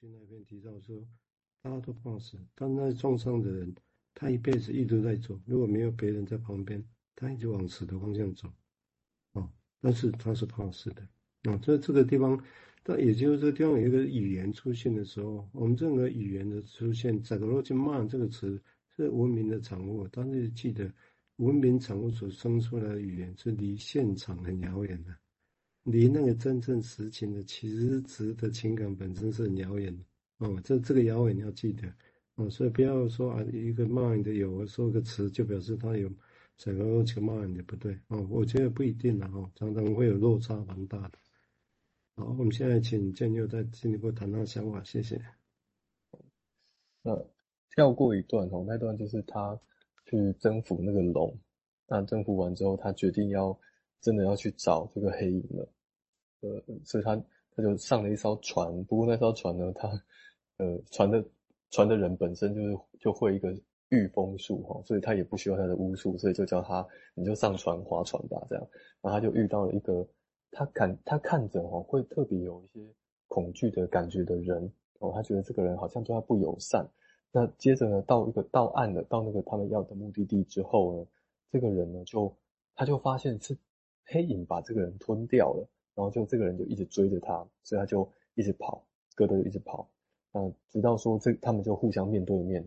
经那边提到说，大家都怕死，但那撞伤的人，他一辈子一直在走，如果没有别人在旁边，他一直往死的方向走，哦，但是他是怕死的，啊，这这个地方，但也就是这个地方有一个语言出现的时候，我们这个语言的出现，这个逻辑慢这个词是文明的产物，但是记得文明产物所生出来的语言是离现场很遥远的。离那个真正实情的其实质的情感本身是很遥远的哦，这这个遥远你要记得哦，所以不要说啊，一个骂你的有，说个词就表示他有整个这个骂你的不对哦，我觉得不一定的哦，常常会有落差蛮大的。好，我们现在请建佑再进一步谈谈想法，谢谢。那跳过一段哦，那段就是他去征服那个龙，那征服完之后，他决定要真的要去找这个黑影了。呃，所以他他就上了一艘船，不过那艘船呢，他呃船的船的人本身就是就会一个御风术哈，所以他也不需要他的巫术，所以就叫他你就上船划船吧，这样，然后他就遇到了一个他看他看着哈会特别有一些恐惧的感觉的人哦，他觉得这个人好像对他不友善。那接着呢，到一个到岸了，到那个他们要的目的地之后呢，这个人呢就他就发现是黑影把这个人吞掉了。然后就这个人就一直追着他，所以他就一直跑，哥德就一直跑，嗯，直到说这他们就互相面对面，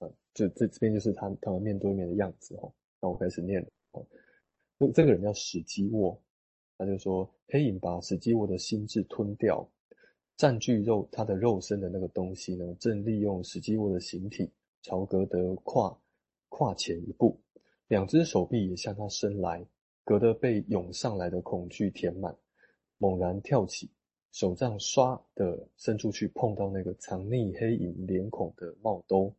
嗯，就这这边就是他他们面对面的样子哦。那我开始念哦，那这个人叫史基沃，他就说黑影把史基沃的心智吞掉，占据肉他的肉身的那个东西呢，正利用史基沃的形体朝格德跨跨前一步，两只手臂也向他伸来，格德被涌上来的恐惧填满。猛然跳起，手杖唰的伸出去，碰到那个藏匿黑影脸孔的帽兜。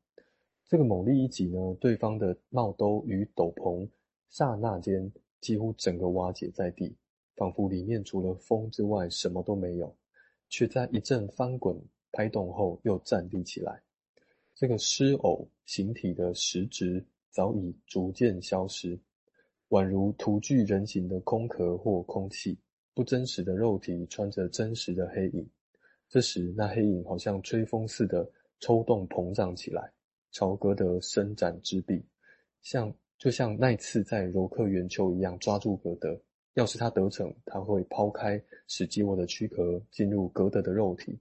这个猛力一挤呢，对方的帽兜与斗篷刹那间几乎整个瓦解在地，仿佛里面除了风之外什么都没有，却在一阵翻滚拍动后又站立起来。这个尸偶形体的实质早已逐渐消失，宛如徒具人形的空壳或空气。不真实的肉体穿着真实的黑影，这时那黑影好像吹风似的抽动膨胀起来，朝格德伸展之臂，像就像那次在柔克圆球一样抓住格德。要是他得逞，他会抛开史基沃的躯壳，进入格德的肉体，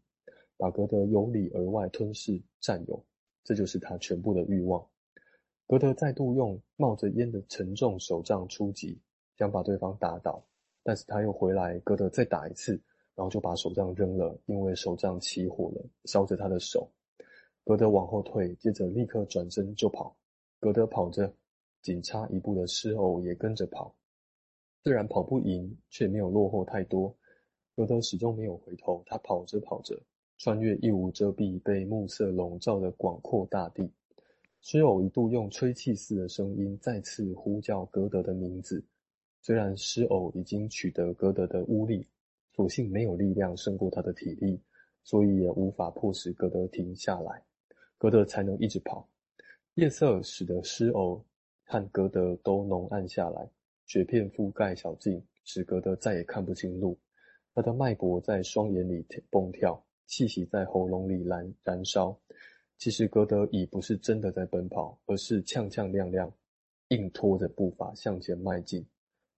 把格德由里而外吞噬占有。这就是他全部的欲望。格德再度用冒着烟的沉重手杖出击，想把对方打倒。但是他又回来，格德再打一次，然后就把手杖扔了，因为手杖起火了，烧着他的手。格德往后退，接着立刻转身就跑。格德跑着，仅差一步的尸偶也跟着跑。虽然跑不赢，却没有落后太多。格德始终没有回头，他跑着跑着，穿越一无遮蔽、被暮色笼罩的广阔大地。尸偶一度用吹气似的声音再次呼叫格德的名字。虽然狮偶已经取得格德的巫力，所幸没有力量胜过他的体力，所以也无法迫使格德停下来，格德才能一直跑。夜色使得狮偶和格德都浓暗下来，雪片覆盖小径，使格德再也看不清路。他的脉搏在双眼里蹦跳，气息在喉咙里燃燃烧。其实格德已不是真的在奔跑，而是跄跄跄跄，硬拖着步伐向前迈进。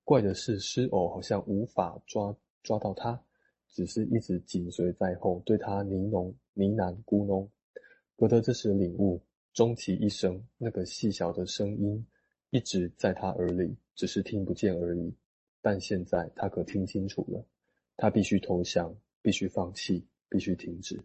怪的是，狮偶好像无法抓抓到他，只是一直紧随在后，对他呢喃呢喃咕哝。格德这时领悟，终其一生，那个细小的声音一直在他耳里，只是听不见而已。但现在他可听清楚了，他必须投降，必须放弃，必须停止。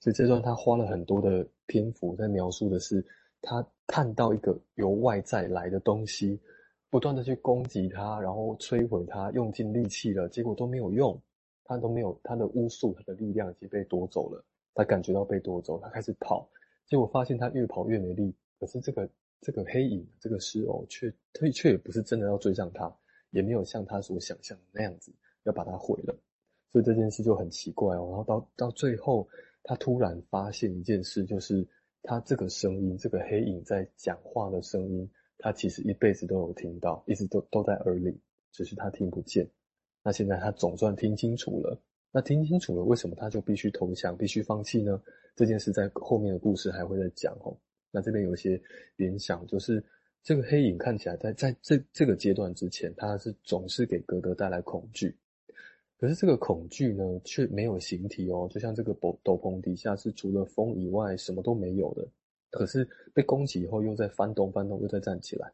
所以这段他花了很多的篇幅在描述的是，他看到一个由外在来的东西。不断的去攻击他，然后摧毁他，用尽力气了，结果都没有用，他都没有他的巫术，他的力量已经被夺走了。他感觉到被夺走，他开始跑，结果发现他越跑越没力。可是这个这个黑影，这个尸偶却却却也不是真的要追上他，也没有像他所想象的那样子要把他毁了。所以这件事就很奇怪哦。然后到到最后，他突然发现一件事，就是他这个声音，这个黑影在讲话的声音。他其实一辈子都有听到，一直都都在耳里，只是他听不见。那现在他总算听清楚了，那听清楚了，为什么他就必须投降，必须放弃呢？这件事在后面的故事还会再讲哦。那这边有一些联想，就是这个黑影看起来在在这这个阶段之前，他是总是给格德带来恐惧。可是这个恐惧呢，却没有形体哦，就像这个斗斗篷底下是除了风以外什么都没有的。可是被攻击以后，又在翻动翻动，又再站起来，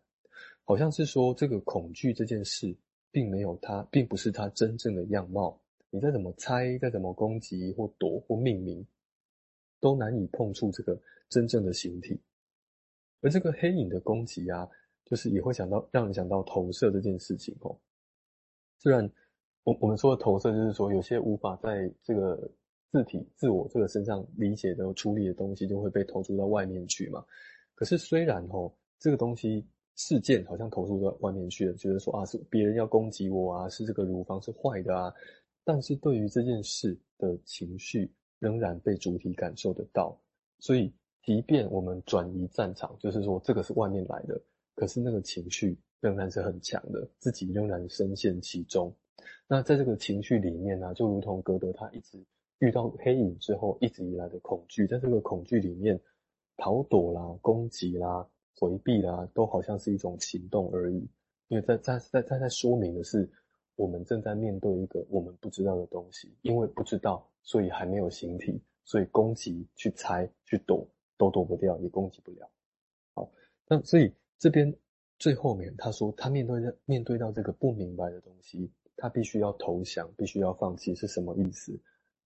好像是说这个恐惧这件事，并没有它，并不是它真正的样貌。你再怎么猜，再怎么攻击或躲或命名，都难以碰触这个真正的形体。而这个黑影的攻击啊，就是也会想到让人想到投射这件事情哦。虽然。我我们说的投射，就是说有些无法在这个自体、自我这个身上理解的、处理的东西，就会被投注到外面去嘛。可是虽然吼这个东西事件好像投注到外面去了，觉得说啊是别人要攻击我啊，是这个乳房是坏的啊，但是对于这件事的情绪仍然被主体感受得到。所以即便我们转移战场，就是说这个是外面来的，可是那个情绪仍然是很强的，自己仍然深陷其中。那在这个情绪里面呢、啊，就如同格德他一直遇到黑影之后，一直以来的恐惧，在这个恐惧里面，逃躲啦、攻击啦、回避啦，都好像是一种行动而已。因为在在在在在说明的是，我们正在面对一个我们不知道的东西，因为不知道，所以还没有形体，所以攻击、去猜、去躲都躲不掉，也攻击不了。好，那所以这边最后面他说，他面对面对到这个不明白的东西。他必须要投降，必须要放弃，是什么意思？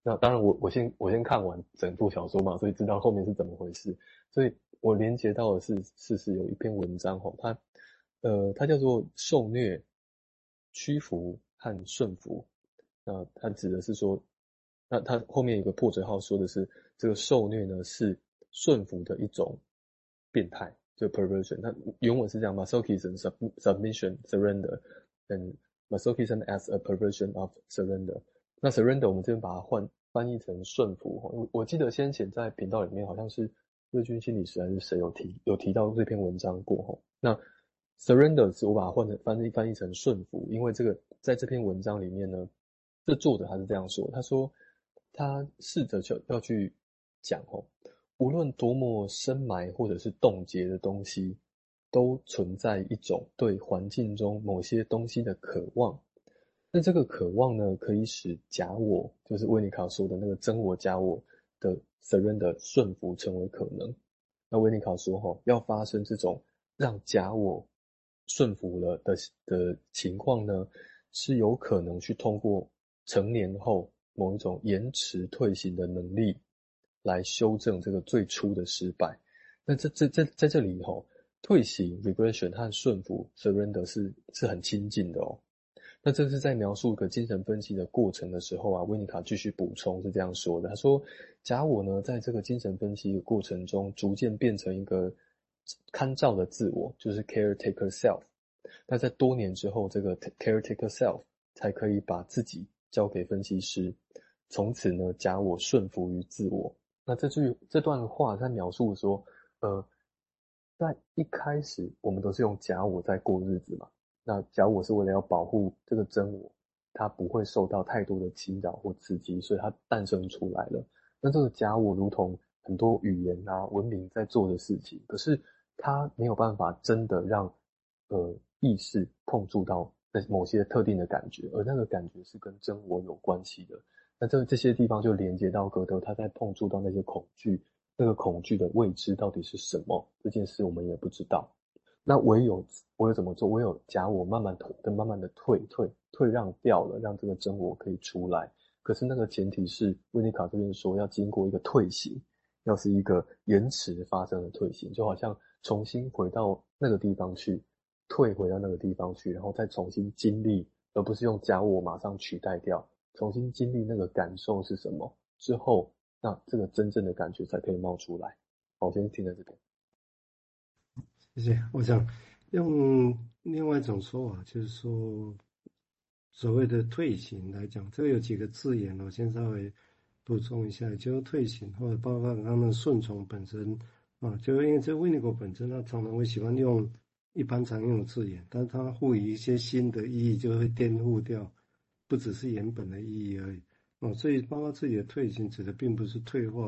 那当然我，我先我先看完整部小说嘛，所以知道后面是怎么回事。所以我连接到的是，是是有一篇文章吼，它呃，它叫做受虐、屈服和顺服。那它指的是说，那它后面有个破折号说的是，这个受虐呢是顺服的一种变态，就 perversion。它原文是这样：masochism, submission, surrender，嗯。Masochism as a perversion of surrender。那 surrender 我们这边把它换翻译成顺服。我我记得先前在频道里面好像是瑞军心理师还是谁有提有提到这篇文章过哈。那 surrender 是我把它换成翻译翻译成顺服，因为这个在这篇文章里面呢，这作者他是这样说，他说他试着去要去讲哦，无论多么深埋或者是冻结的东西。都存在一种对环境中某些东西的渴望，那这个渴望呢，可以使假我，就是维尼卡说的那个真我假我的 surrender 顺服成为可能。那维尼卡说，哈，要发生这种让假我顺服了的的情况呢，是有可能去通过成年后某一种延迟退行的能力来修正这个最初的失败。那这这这在这里哈。退行 regression 和顺服 surrender 是是很亲近的哦。那这是在描述一个精神分析的过程的时候啊，维尼卡继续补充是这样说的：他说，假我呢，在这个精神分析的过程中，逐渐变成一个看照的自我，就是 caretaker self。那在多年之后，这个 caretaker self 才可以把自己交给分析师，从此呢，假我顺服于自我。那这句这段话在描述说，呃。在一开始，我们都是用假我在过日子嘛。那假我是为了要保护这个真我，它不会受到太多的侵扰或刺激，所以它诞生出来了。那这个假我如同很多语言啊、文明在做的事情，可是它没有办法真的让呃意识碰触到那某些特定的感觉，而那个感觉是跟真我有关系的。那这这些地方就连接到格德，他在碰触到那些恐惧。那个恐惧的未知到底是什么？这件事我们也不知道。那唯有我有怎么做？唯有假我慢慢退，慢慢的退退退让掉了，让这个真我可以出来。可是那个前提是维尼卡这边说要经过一个退行，要是一个延迟发生的退行，就好像重新回到那个地方去，退回到那个地方去，然后再重新经历，而不是用假我马上取代掉，重新经历那个感受是什么之后。那这个真正的感觉才可以冒出来。好，我先停在这边。谢谢。我想用另外一种说法，就是说所谓的退行来讲，这个有几个字眼，我先稍微补充一下，就是退行或者包括他们顺从本身啊，就因为这维尼口本身，他常常会喜欢用一般常用的字眼，但是他赋予一些新的意义，就会颠覆掉，不只是原本的意义而已。哦，所以包括这里的退行指的并不是退化